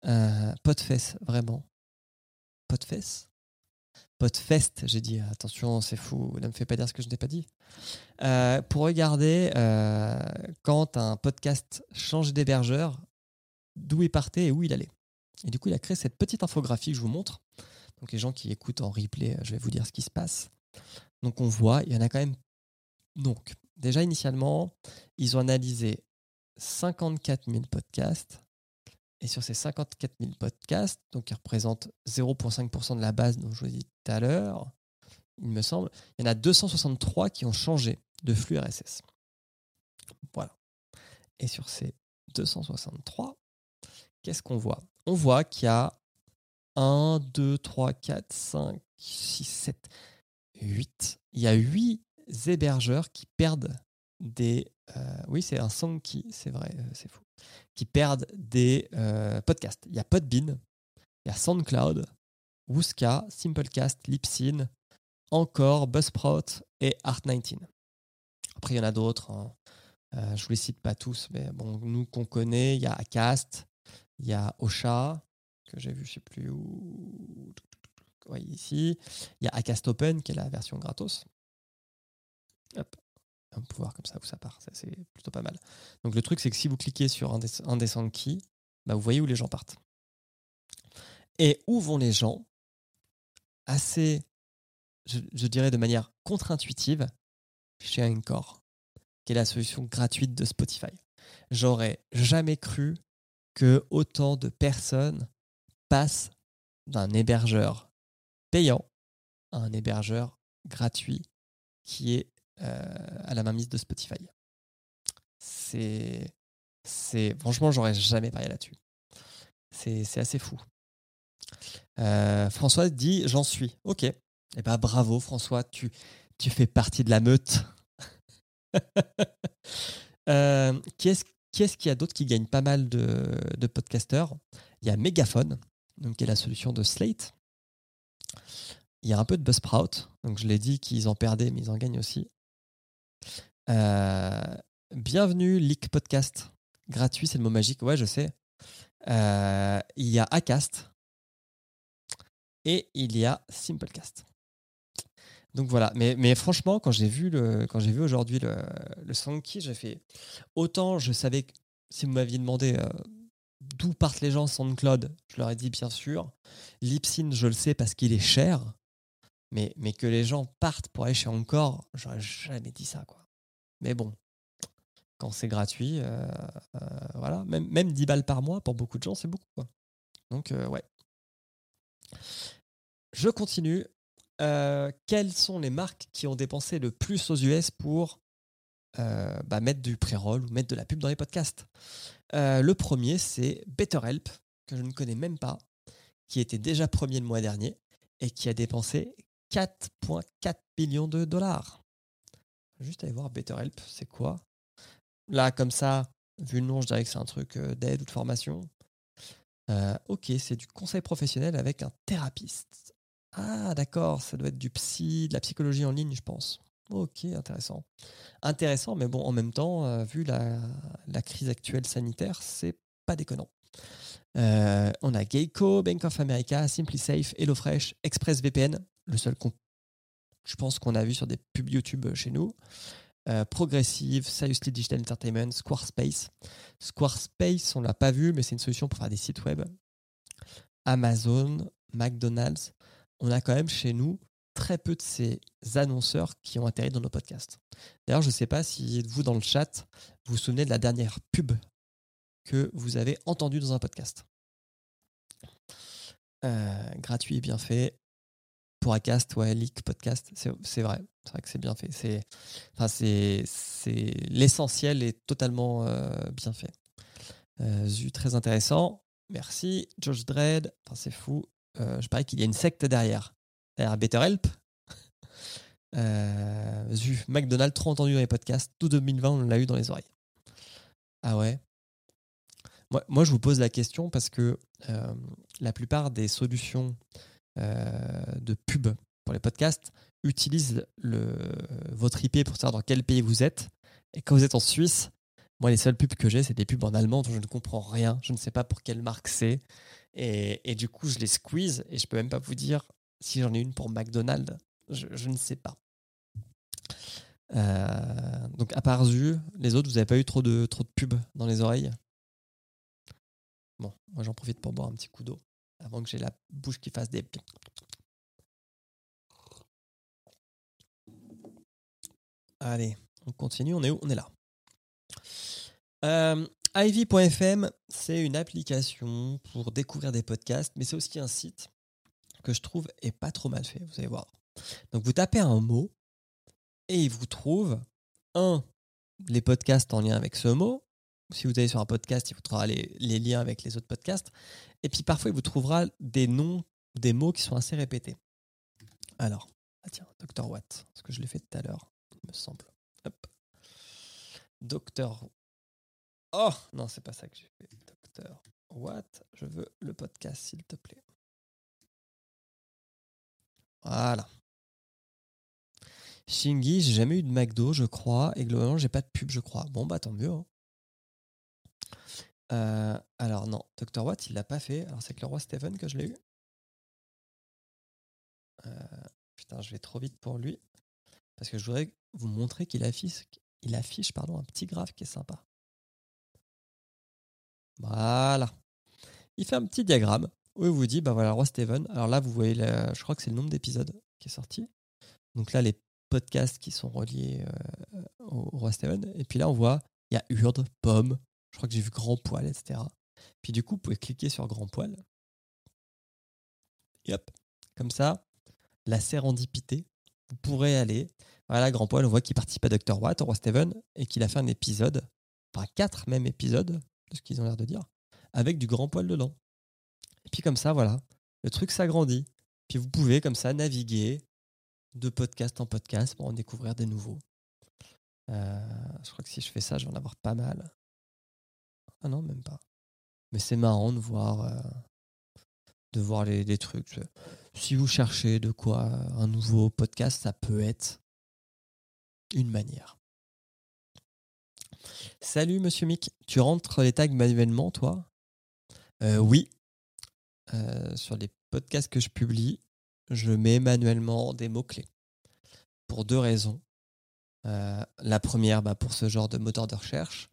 euh, Podfest, vraiment. Podfest? Podfest, j'ai dit, attention, c'est fou, ne me fais pas dire ce que je n'ai pas dit. Euh, pour regarder euh, quand un podcast change d'hébergeur, d'où il partait et où il allait. Et du coup, il a créé cette petite infographie que je vous montre. Donc, les gens qui écoutent en replay, je vais vous dire ce qui se passe. Donc, on voit, il y en a quand même. Donc, déjà, initialement, ils ont analysé 54 000 podcasts. Et sur ces 54 000 podcasts, donc qui représentent 0,5% de la base dont je vous ai dit tout à l'heure, il me semble, il y en a 263 qui ont changé de flux RSS. Voilà. Et sur ces 263, qu'est-ce qu'on voit? On voit qu'il y a 1, 2, 3, 4, 5, 6, 7, 8. Il y a 8 hébergeurs qui perdent des. euh, oui, c'est un song qui, c'est vrai, euh, c'est fou. Qui perdent des euh, podcasts. Il y a Podbean, il y a SoundCloud, Wooska, Simplecast, Libsyn, encore Buzzsprout et Art19. Après, il y en a d'autres. hein. Je ne vous les cite pas tous, mais bon, nous qu'on connaît, il y a Acast, il y a Ocha, que j'ai vu, je ne sais plus où. Ouais, ici. Il y a Acast Open, qui est la version gratos. Hop. On peut voir comme ça où ça part. C'est plutôt pas mal. Donc, le truc, c'est que si vous cliquez sur un des, un des sound keys, bah, vous voyez où les gens partent. Et où vont les gens? Assez, je, dirais de manière contre-intuitive, chez Encore, qui est la solution gratuite de Spotify. J'aurais jamais cru que autant de personnes passent d'un hébergeur payant à un hébergeur gratuit qui est euh, à la mainmise de Spotify. C'est, c'est, franchement, j'aurais jamais parié là-dessus. C'est, c'est assez fou. Euh, François dit j'en suis. Ok. Eh ben bravo François, tu, fais partie de la meute. Euh, qui est-ce qu'il y a d'autres qui gagnent pas mal de, de podcasteurs? Il y a Megaphone, donc qui est la solution de Slate. Il y a un peu de Buzzsprout, donc je l'ai dit qu'ils en perdaient, mais ils en gagnent aussi. Euh, bienvenue, Leak Podcast. Gratuit, c'est le mot magique. Ouais, je sais. Euh, il y a Acast et il y a Simplecast. Donc voilà, mais, franchement, quand j'ai vu, le, quand j'ai vu aujourd'hui le, le Soundkey, j'ai fait autant je savais que si vous m'aviez demandé euh, d'où partent les gens SoundCloud, je leur ai dit bien sûr. Libsyn, je le sais parce qu'il est cher, mais, mais que les gens partent pour aller chez Encore, j'aurais jamais dit ça. quoi. Mais bon, quand c'est gratuit, euh, euh, voilà, même, même 10 balles par mois, pour beaucoup de gens, c'est beaucoup. quoi. Donc ouais. Je continue. Euh, quelles sont les marques qui ont dépensé le plus aux US pour euh, bah, mettre du pré-roll ou mettre de la pub dans les podcasts? Euh, Le premier, c'est BetterHelp, que je ne connais même pas, qui était déjà premier le mois dernier et qui a dépensé 4,4 millions de dollars. Juste aller voir BetterHelp, c'est quoi? Là, comme ça, vu le nom, je dirais que c'est un truc d'aide ou de formation. Ok, c'est du conseil professionnel avec un thérapeute. Ah, d'accord, ça doit être du psy, de la psychologie en ligne, je pense. Ok, intéressant. Intéressant, mais bon, en même temps, euh, vu la, crise actuelle sanitaire, c'est pas déconnant. Euh, on a Geico, Bank of America, SimpliSafe, HelloFresh, ExpressVPN, le seul qu'on, je pense qu'on a vu sur des pubs YouTube chez nous. Euh, Progressive, Seriously Digital Entertainment, Squarespace. Squarespace, on l'a pas vu, mais c'est une solution pour faire des sites web. Amazon, McDonald's. On a quand même chez nous très peu de ces annonceurs qui ont atterri dans nos podcasts. D'ailleurs, je ne sais pas si vous, dans le chat, vous vous souvenez de la dernière pub que vous avez entendue dans un podcast. Euh, gratuit et bien fait. Pour Acast, ouais, Leak Podcast, c'est vrai. C'est vrai que c'est bien fait. Enfin, l'essentiel est totalement euh, bien fait. Euh, Zu, très intéressant. Merci. George Dredd, c'est fou. Euh, je parie qu'il y a une secte derrière. Derrière BetterHelp. Euh, McDonald's, trop entendu dans les podcasts. Tout 2020, on l'a eu dans les oreilles. Ah ouais. Moi, moi, je vous pose la question parce que euh, la plupart des solutions euh, de pub pour les podcasts utilisent votre IP pour savoir dans quel pays vous êtes. Et quand vous êtes en Suisse, moi, les seules pubs que j'ai, c'est des pubs en allemand dont je ne comprends rien. Je ne sais pas pour quelle marque c'est. Et, du coup, je les squeeze et je peux même pas vous dire si j'en ai une pour McDonald's. Je, je ne sais pas. Euh, donc, à part Zu, les autres, vous n'avez pas eu trop de, trop de pubs dans les oreilles? Bon, moi, j'en profite pour boire un petit coup d'eau avant que j'ai la bouche qui fasse des. Allez, on continue. On est où? On est là. Euh, Ivy.fm, c'est une application pour découvrir des podcasts, mais c'est aussi un site que je trouve est pas trop mal fait. Vous allez voir. Donc vous tapez un mot et il vous trouve un les podcasts en lien avec ce mot. Si vous allez sur un podcast, il vous trouvera les, liens avec les autres podcasts. Et puis parfois, il vous trouvera des noms, des mots qui sont assez répétés. Alors, ah tiens, Dr. Watt, parce que je l'ai fait tout à l'heure, il me semble. Hop. Docteur. Oh non, c'est pas ça que j'ai fait. Docteur Watt, je veux le podcast, s'il te plaît. Voilà. Shingi, j'ai jamais eu de McDo, je crois, et globalement, j'ai pas de pub, je crois. Bon, bah tant mieux. hein. Euh, alors non, Dr. Watt, il l'a pas fait. Alors c'est que le roi Steven que je l'ai eu. Euh, putain, je vais trop vite pour lui. Parce que je voudrais vous montrer qu'il affiche, il affiche pardon, un petit graphe qui est sympa. Voilà. Il fait un petit diagramme où il vous dit, bah voilà, roi Steven. Alors là, vous voyez, je crois que c'est le nombre d'épisodes qui est sorti. Donc là, les podcasts qui sont reliés euh, au roi Steven. Et puis là, on voit, il y a Urde, Pomme, je crois que j'ai vu Grand Poil, etc. Puis du coup, vous pouvez cliquer sur Grand Poil. Et hop, comme ça, la sérendipité, vous pourrez aller. Voilà, Grand Poil, on voit qu'il participe à Dr. Watt, au roi Steven, et qu'il a fait un épisode, enfin quatre même épisodes, ce qu'ils ont l'air de dire, avec du Grand Poil dedans. Et puis comme ça, voilà, le truc s'agrandit. Puis vous pouvez comme ça naviguer de podcast en podcast pour en découvrir des nouveaux. Euh, je crois que si je fais ça, je vais en avoir pas mal. Ah non, même pas. Mais c'est marrant de voir, euh, de voir les, trucs. Si vous cherchez de quoi un nouveau podcast, ça peut être une manière. Salut Monsieur Mick, tu rentres les tags manuellement, toi? Euh, Oui. Euh, sur les podcasts que je publie, je mets manuellement des mots-clés. Pour deux raisons. Euh, la première, bah, pour ce genre de moteur de recherche.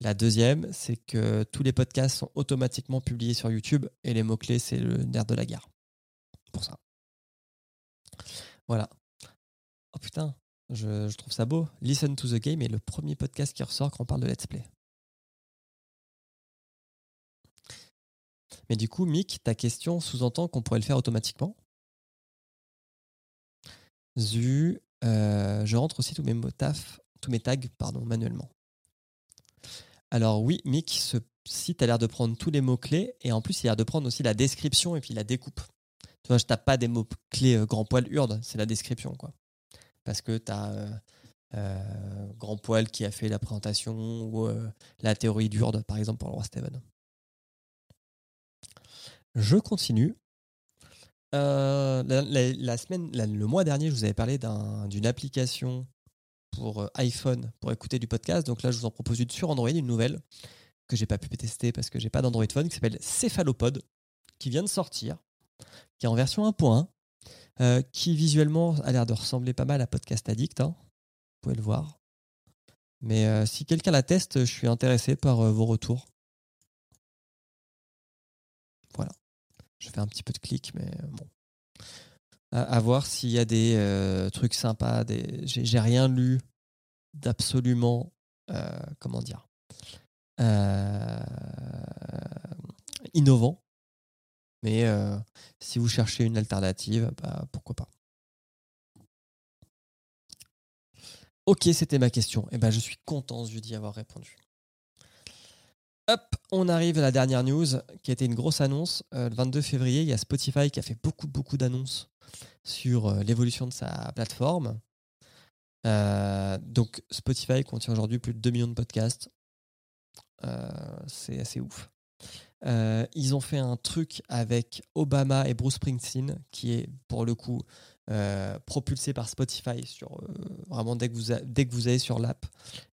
La deuxième, c'est que tous les podcasts sont automatiquement publiés sur YouTube et les mots-clés, c'est le nerf de la gare. Pour ça. Voilà. Oh putain, je, trouve ça beau. Listen to the Game est le premier podcast qui ressort quand on parle de let's play. Mais du coup, Mick, ta question sous-entend qu'on pourrait le faire automatiquement Zu, euh, je rentre aussi tous mes mots taf, tous mes tags, pardon, manuellement. Alors oui, Mick, ce site a l'air de prendre tous les mots-clés et en plus, il a l'air de prendre aussi la description et puis la découpe. Tu vois, je tape pas des mots-clés euh, grand poil urde, c'est la description, quoi. Parce que tu as Grand Poil qui a fait la présentation ou euh, la théorie d'Urde, par exemple, pour le roi Steven. Je continue. Euh, la, semaine, le mois dernier, je vous avais parlé d'un- d'une application pour euh, iPhone pour écouter du podcast. Donc là, je vous en propose une sur Android, une nouvelle que j'ai pas pu tester parce que j'ai pas d'Android Phone qui s'appelle Cephalopod, qui vient de sortir, qui est en version 1.1, euh, qui visuellement a l'air de ressembler pas mal à Podcast Addict. hein. Vous pouvez le voir. Mais euh, si quelqu'un la teste, je suis intéressé par euh, vos retours. Voilà. Je fais un petit peu de clic, mais bon. À, à voir s'il y a des trucs sympas. Des... J'ai rien lu d'absolument. comment dire Innovant. Mais euh, si vous cherchez une alternative, bah, pourquoi pas. Ok, c'était ma question. Et ben, je suis content d'y avoir répondu. Hop, on arrive à la dernière news qui a été une grosse annonce. Euh, le 22 février, il y a Spotify qui a fait beaucoup, beaucoup d'annonces sur euh, l'évolution de sa plateforme. Donc, Spotify contient aujourd'hui plus de 2 millions de podcasts. C'est assez ouf. Euh, ils ont fait un truc avec Obama et Bruce Springsteen qui est pour le coup euh, propulsé par Spotify sur euh, vraiment dès que vous dès que vous allez sur l'app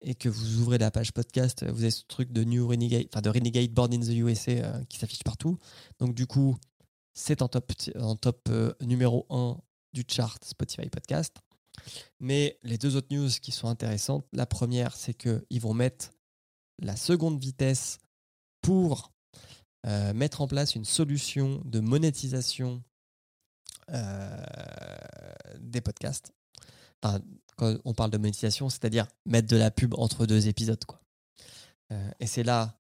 et que vous ouvrez la page podcast, vous avez ce truc de New Renegade, enfin de Renegade Born in the USA qui s'affiche partout. Donc du coup, c'est en top en top numéro 1 du chart Spotify podcast. Mais les deux autres news qui sont intéressantes, la première c'est que ils vont mettre la seconde vitesse pour euh, mettre en place une solution de monétisation euh, des podcasts. Quand on parle de monétisation, c'est-à-dire mettre de la pub entre deux épisodes. Quoi. Euh, et c'est là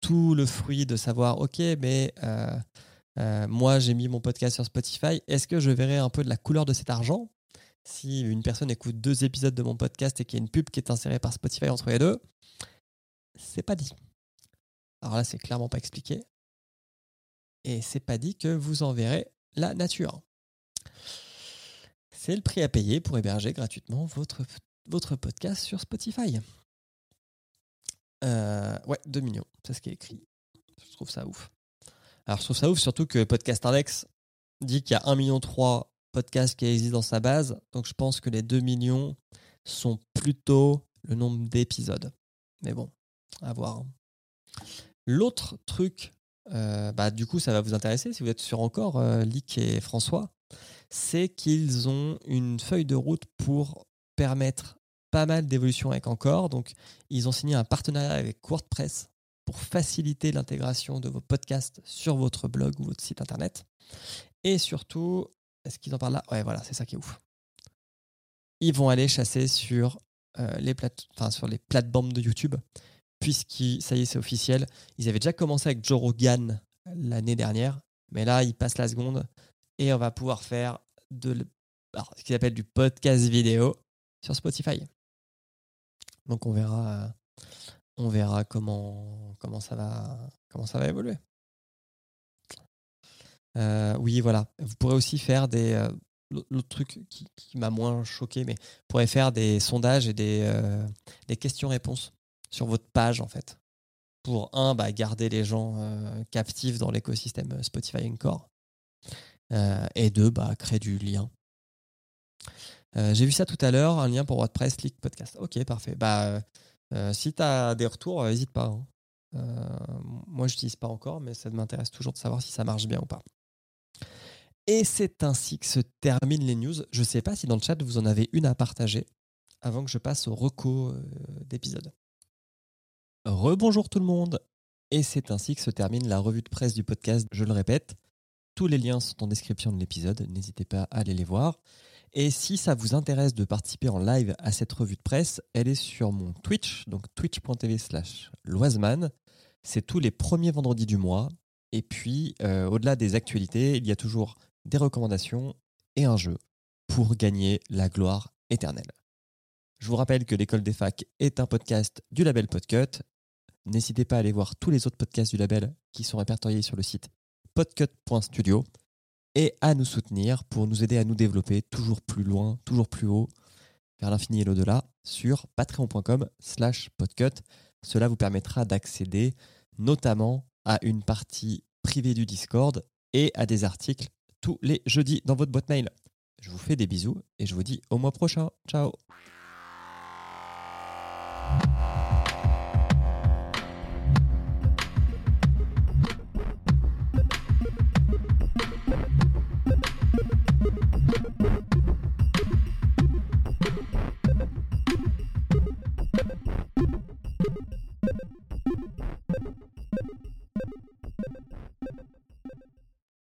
tout le fruit de savoir, ok, mais moi j'ai mis mon podcast sur Spotify, est-ce que je verrai un peu de la couleur de cet argent si une personne écoute deux épisodes de mon podcast et qu'il y a une pub qui est insérée par Spotify entre les deux? C'est pas dit. Alors là, c'est clairement pas expliqué. Et c'est pas dit que vous en verrez la nature. C'est le prix à payer pour héberger gratuitement votre, votre podcast sur Spotify. Euh, ouais, 2 millions, c'est ce qui est écrit. Je trouve ça ouf. Alors je trouve ça ouf surtout que Podcast Index dit qu'il y a 1,3 million podcasts qui existent dans sa base. Donc je pense que les 2 millions sont plutôt le nombre d'épisodes. Mais bon, à voir. L'autre truc, euh, bah, du coup, ça va vous intéresser si vous êtes sur encore, euh, Lick et François, c'est qu'ils ont une feuille de route pour permettre pas mal d'évolutions avec Encore. Donc, ils ont signé un partenariat avec WordPress pour faciliter l'intégration de vos podcasts sur votre blog ou votre site internet. Et surtout, est-ce qu'ils en parlent là? Ouais, voilà, c'est ça qui est ouf. Ils vont aller chasser sur, euh, les, plate- sur les plateformes de YouTube puisqu'ils, ça y est, c'est officiel. Ils avaient déjà commencé avec Joe Rogan l'année dernière, mais là, ils passent la seconde et on va pouvoir faire de, alors, ce qu'ils appellent du podcast vidéo sur Spotify. Donc, on verra, on verra comment, comment, ça va, comment ça va évoluer. Euh, oui, voilà. Vous pourrez aussi faire des. euh, L'autre truc qui, qui m'a moins choqué, mais vous pourrez faire des sondages et des, euh, des questions-réponses sur votre page en fait. Pour un, bah, garder les gens euh, captifs dans l'écosystème euh, Spotify Encore. Euh, et deux, bah, créer du lien. J'ai vu ça tout à l'heure, un lien pour WordPress, Leak Podcast. Ok, parfait. Bah, si tu as des retours, n'hésite pas. hein. Moi, je n'utilise pas encore, mais ça m'intéresse toujours de savoir si ça marche bien ou pas. Et c'est ainsi que se terminent les news. Je ne sais pas si dans le chat, vous en avez une à partager avant que je passe au reco euh, d'épisode. Rebonjour tout le monde. Et c'est ainsi que se termine la revue de presse du podcast. Je le répète, tous les liens sont en description de l'épisode. N'hésitez pas à aller les voir. Et si ça vous intéresse de participer en live à cette revue de presse, elle est sur mon Twitch, donc twitch.tv slash loiseman. C'est tous les premiers vendredis du mois. Et puis, euh, au-delà des actualités, il y a toujours des recommandations et un jeu pour gagner la gloire éternelle. Je vous rappelle que l'école des facs est un podcast du label Podcut. N'hésitez pas à aller voir tous les autres podcasts du label qui sont répertoriés sur le site podcut.studio et à nous soutenir pour nous aider à nous développer toujours plus loin, toujours plus haut, vers l'infini et l'au-delà sur patreon.com slash podcut. Cela vous permettra d'accéder notamment à une partie privé du Discord et à des articles tous les jeudis dans votre boîte mail. Je vous fais des bisous et je vous dis au mois prochain. Ciao